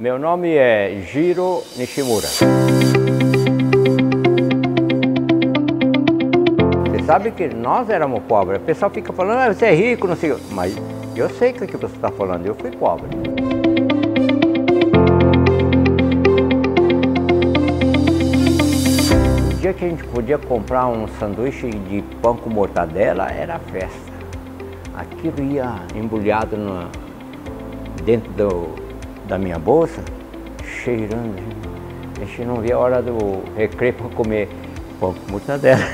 Meu nome é Jiro Nishimura. Você sabe que nós éramos pobres. O pessoal fica falando, ah, você é rico, não sei. Mas eu sei o que você está falando, eu fui pobre. O dia que a gente podia comprar um sanduíche de pão com mortadela era festa. Aquilo ia embrulhado no, dentro do, da minha bolsa, cheirando. A gente não via a hora do recreio para comer pão com mortadela.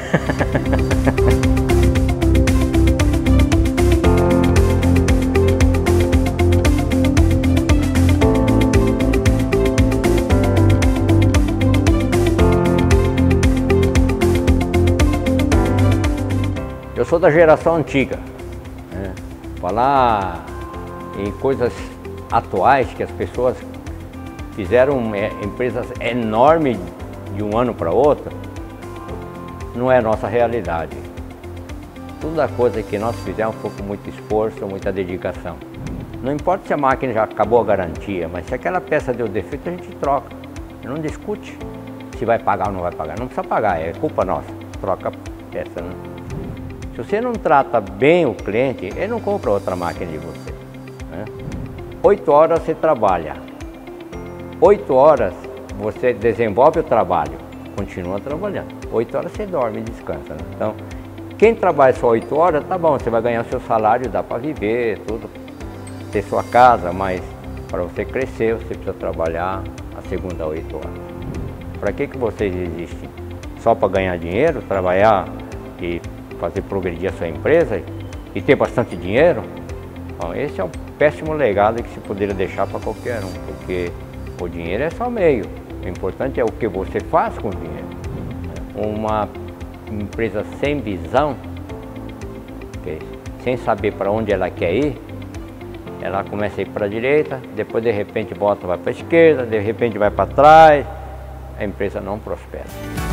Eu sou da geração antiga. Né? Falar em coisas atuais que as pessoas fizeram é, empresas enormes de um ano para outro, não é nossa realidade. Toda a coisa que nós fizemos foi com muito esforço, muita dedicação. Não importa se a máquina já acabou a garantia, mas se aquela peça deu defeito, a gente troca. Não discute se vai pagar ou não vai pagar. Não precisa pagar, é culpa nossa. Troca a peça. Né? Se você não trata bem o cliente, ele não compra outra máquina de você. Oito horas você trabalha. Oito horas você desenvolve o trabalho, continua trabalhando. Oito horas você dorme e descansa. Né? Então, quem trabalha só oito horas, tá bom, você vai ganhar seu salário, dá para viver, tudo, ter sua casa, mas para você crescer, você precisa trabalhar a segunda oito horas. Para que, que vocês existem? Só para ganhar dinheiro, trabalhar e fazer progredir a sua empresa e ter bastante dinheiro? Bom, esse é um péssimo legado que se poderia deixar para qualquer um, porque o dinheiro é só meio. O importante é o que você faz com o dinheiro. Uma empresa sem visão, sem saber para onde ela quer ir, ela começa a ir para a direita, depois de repente volta, vai para a esquerda, de repente vai para trás, a empresa não prospera.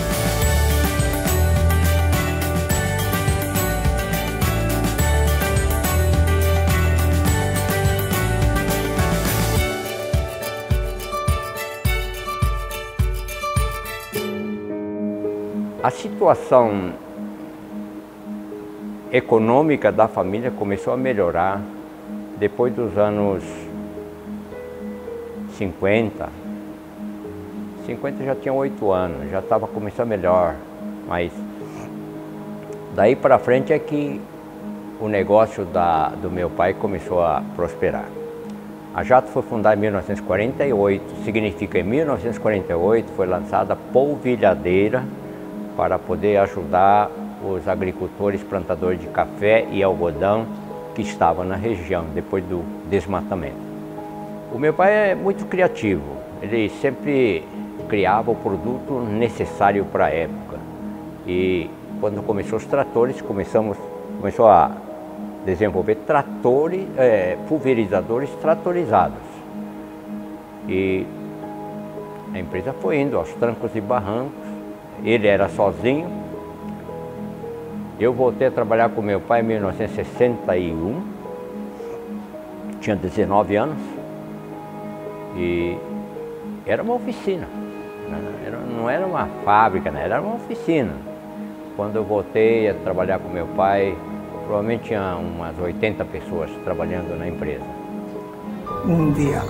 A situação econômica da família começou a melhorar depois dos anos 50. 50 já tinha oito anos, já estava começando melhor, mas daí para frente é que o negócio da, do meu pai começou a prosperar. A Jato foi fundada em 1948, significa em 1948 foi lançada a polvilhadeira para poder ajudar os agricultores plantadores de café e algodão que estavam na região depois do desmatamento. O meu pai é muito criativo, ele sempre criava o produto necessário para a época. E quando começou os tratores, começamos, começou a desenvolver tratores, é, pulverizadores tratorizados. E a empresa foi indo aos trancos e barrancos, ele era sozinho. Eu voltei a trabalhar com meu pai em 1961, tinha 19 anos, e era uma oficina, né? não era uma fábrica, né? era uma oficina. Quando eu voltei a trabalhar com meu pai, provavelmente tinha umas 80 pessoas trabalhando na empresa. Um dia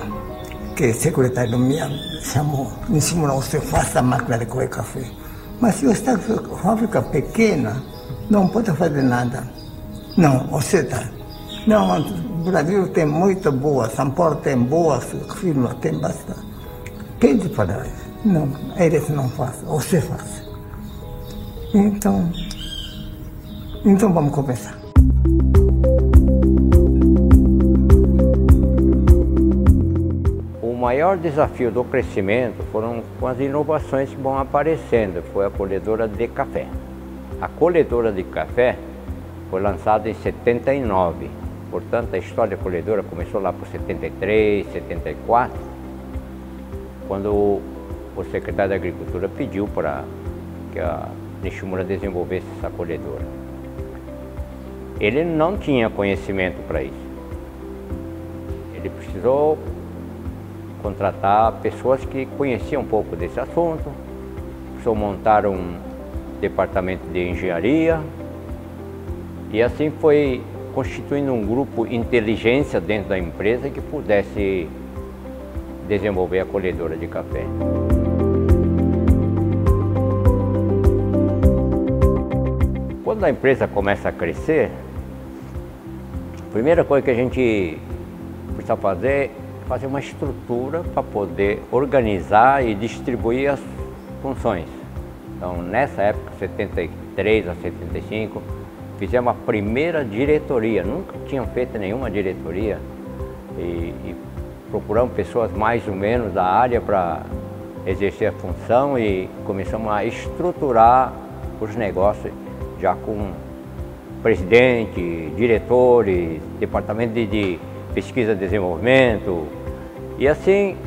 que o secretário me chamou, me ensinou, você faça a máquina de comer café. Mas se está com fábrica pequena, não pode fazer nada. Não, você está. Não, o Brasil tem muito boa, São Paulo tem boas firmas, tem bastante. Pede para eles. Não, eles não fazem, você faz. Então, então vamos começar. Maior desafio do crescimento foram com as inovações que vão aparecendo, foi a colhedora de café. A colhedora de café foi lançada em 79, portanto a história da colhedora começou lá por 73, 74, quando o secretário da Agricultura pediu para que a Nishimura desenvolvesse essa colhedora. Ele não tinha conhecimento para isso. Ele precisou contratar pessoas que conheciam um pouco desse assunto, precisou montar um departamento de engenharia e assim foi constituindo um grupo inteligência dentro da empresa que pudesse desenvolver a colhedora de café. Quando a empresa começa a crescer, a primeira coisa que a gente precisa fazer fazer uma estrutura para poder organizar e distribuir as funções. Então, nessa época, 73 a 75, fizemos a primeira diretoria. Nunca tinham feito nenhuma diretoria e, e procuramos pessoas mais ou menos da área para exercer a função e começamos a estruturar os negócios já com presidente, diretores, departamento de, de pesquisa e desenvolvimento. E assim,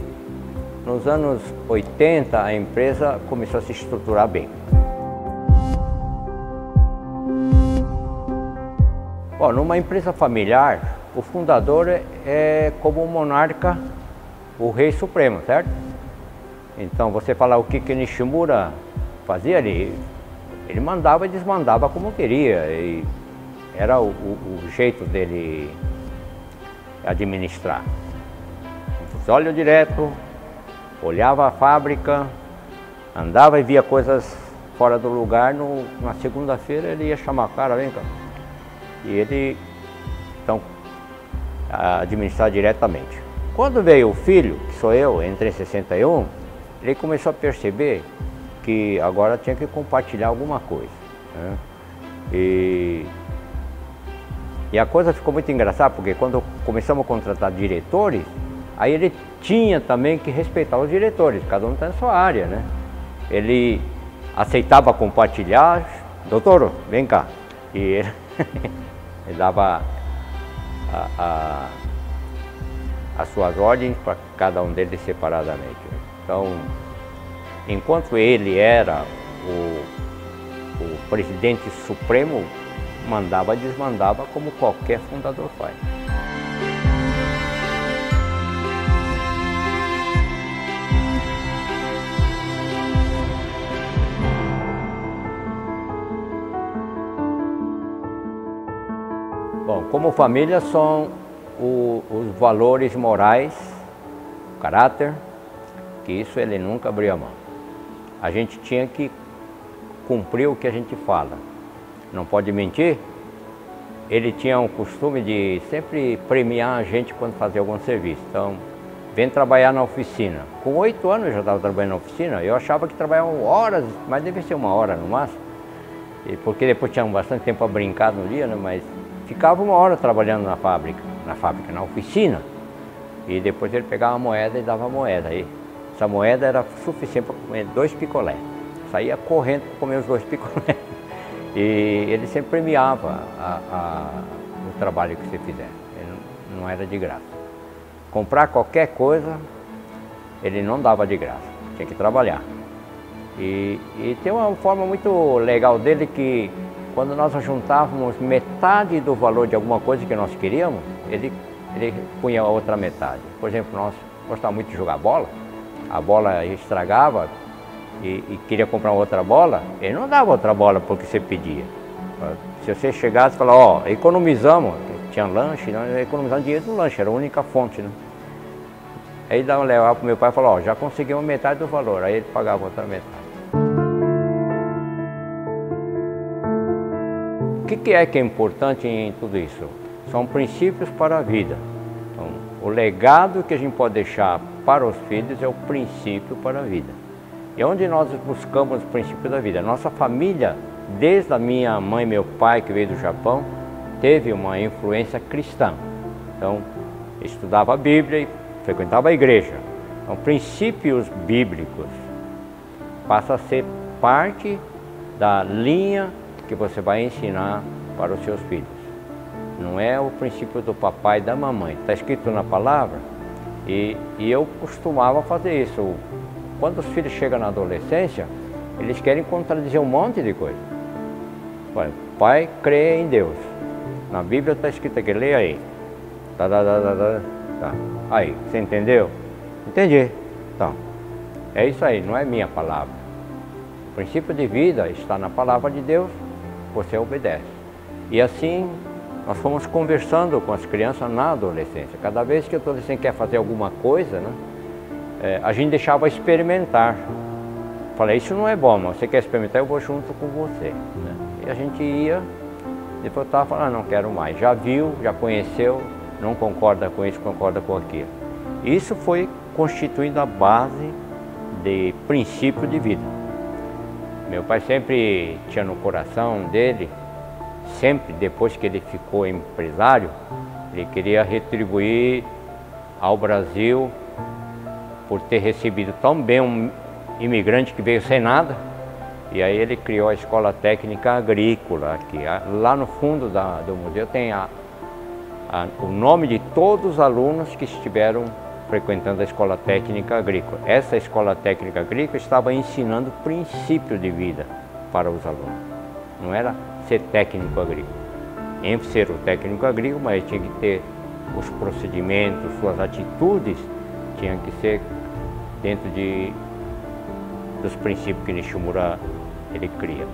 nos anos 80, a empresa começou a se estruturar bem. Bom, numa empresa familiar, o fundador é como o monarca, o rei supremo, certo? Então você falar o que, que Nishimura fazia ali, ele mandava e desmandava como queria. E era o, o, o jeito dele administrar. Olha direto, olhava a fábrica, andava e via coisas fora do lugar, no, na segunda-feira ele ia chamar a cara, vem cá. E ele, então, administrar diretamente. Quando veio o filho, que sou eu, entrei em 61, ele começou a perceber que agora tinha que compartilhar alguma coisa. Né? E, e a coisa ficou muito engraçada, porque quando começamos a contratar diretores, aí ele tinha também que respeitar os diretores, cada um está na sua área, né? Ele aceitava compartilhar, doutor, vem cá. E ele, ele dava a, a, as suas ordens para cada um deles separadamente. Então, enquanto ele era o, o presidente supremo, mandava e desmandava como qualquer fundador faz. Bom, como família são o, os valores morais, o caráter, que isso ele nunca abria mão. A gente tinha que cumprir o que a gente fala. Não pode mentir. Ele tinha o costume de sempre premiar a gente quando fazia algum serviço. Então, vem trabalhar na oficina. Com oito anos eu já estava trabalhando na oficina. Eu achava que trabalhava horas, mas devia ser uma hora no máximo. Porque depois tinha bastante tempo para brincar no dia, né? mas ficava uma hora trabalhando na fábrica, na fábrica, na oficina. E depois ele pegava a moeda e dava a moeda. aí. essa moeda era suficiente para comer dois picolés. Saía correndo para comer os dois picolés. E ele sempre premiava a, a, o trabalho que você fizer. Ele não, era de graça. Comprar qualquer coisa, ele não dava de graça. Tinha que trabalhar. E, e tem uma forma muito legal dele que quando nós juntávamos metade do valor de alguma coisa que nós queríamos, ele, ele punha a outra metade. Por exemplo, nós gostávamos muito de jogar bola, a bola estragava e, e queria comprar outra bola, ele não dava outra bola porque você pedia. Se você chegasse e falasse, ó, oh, economizamos, tinha lanche, nós economizamos dinheiro no lanche, era a única fonte, né? Aí dava levar para o meu pai e falou, ó, oh, já conseguimos metade do valor, aí ele pagava outra metade. O que, que é que é importante em tudo isso? São princípios para a vida. Então, o legado que a gente pode deixar para os filhos é o princípio para a vida. É onde nós buscamos o princípio da vida. Nossa família, desde a minha mãe e meu pai, que veio do Japão, teve uma influência cristã. Então, estudava a Bíblia e frequentava a igreja. Então, princípios bíblicos passa a ser parte da linha que você vai ensinar para os seus filhos. Não é o princípio do papai e da mamãe. Está escrito na palavra e, e eu costumava fazer isso. Quando os filhos chegam na adolescência, eles querem contradizer um monte de coisa. Olha, pai crê em Deus. Na Bíblia está escrito aqui, leia aí. Tá, tá, tá, tá, tá. Aí, você entendeu? Entendi. Então, é isso aí, não é minha palavra. O princípio de vida está na palavra de Deus, você obedece. E assim nós fomos conversando com as crianças na adolescência. Cada vez que o adolescente quer fazer alguma coisa, né, é, a gente deixava experimentar. Falei, isso não é bom, mas você quer experimentar, eu vou junto com você. Né? E a gente ia, depois estava falando, ah, não quero mais. Já viu, já conheceu, não concorda com isso, concorda com aquilo. Isso foi constituindo a base de princípio de vida. Meu pai sempre tinha no coração dele, sempre depois que ele ficou empresário, ele queria retribuir ao Brasil por ter recebido tão bem um imigrante que veio sem nada. E aí ele criou a Escola Técnica Agrícola aqui. Lá no fundo da, do museu tem a, a, o nome de todos os alunos que estiveram frequentando a Escola Técnica Agrícola. Essa Escola Técnica Agrícola estava ensinando princípio de vida para os alunos. Não era ser técnico agrícola. Em ser o técnico agrícola, mas tinha que ter os procedimentos, suas atitudes, tinham que ser dentro de, dos princípios que Nishimura ele cria.